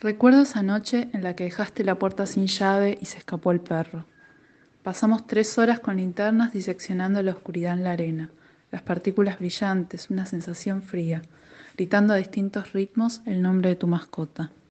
Recuerdo esa noche en la que dejaste la puerta sin llave y se escapó el perro. Pasamos tres horas con linternas diseccionando la oscuridad en la arena, las partículas brillantes, una sensación fría, gritando a distintos ritmos el nombre de tu mascota.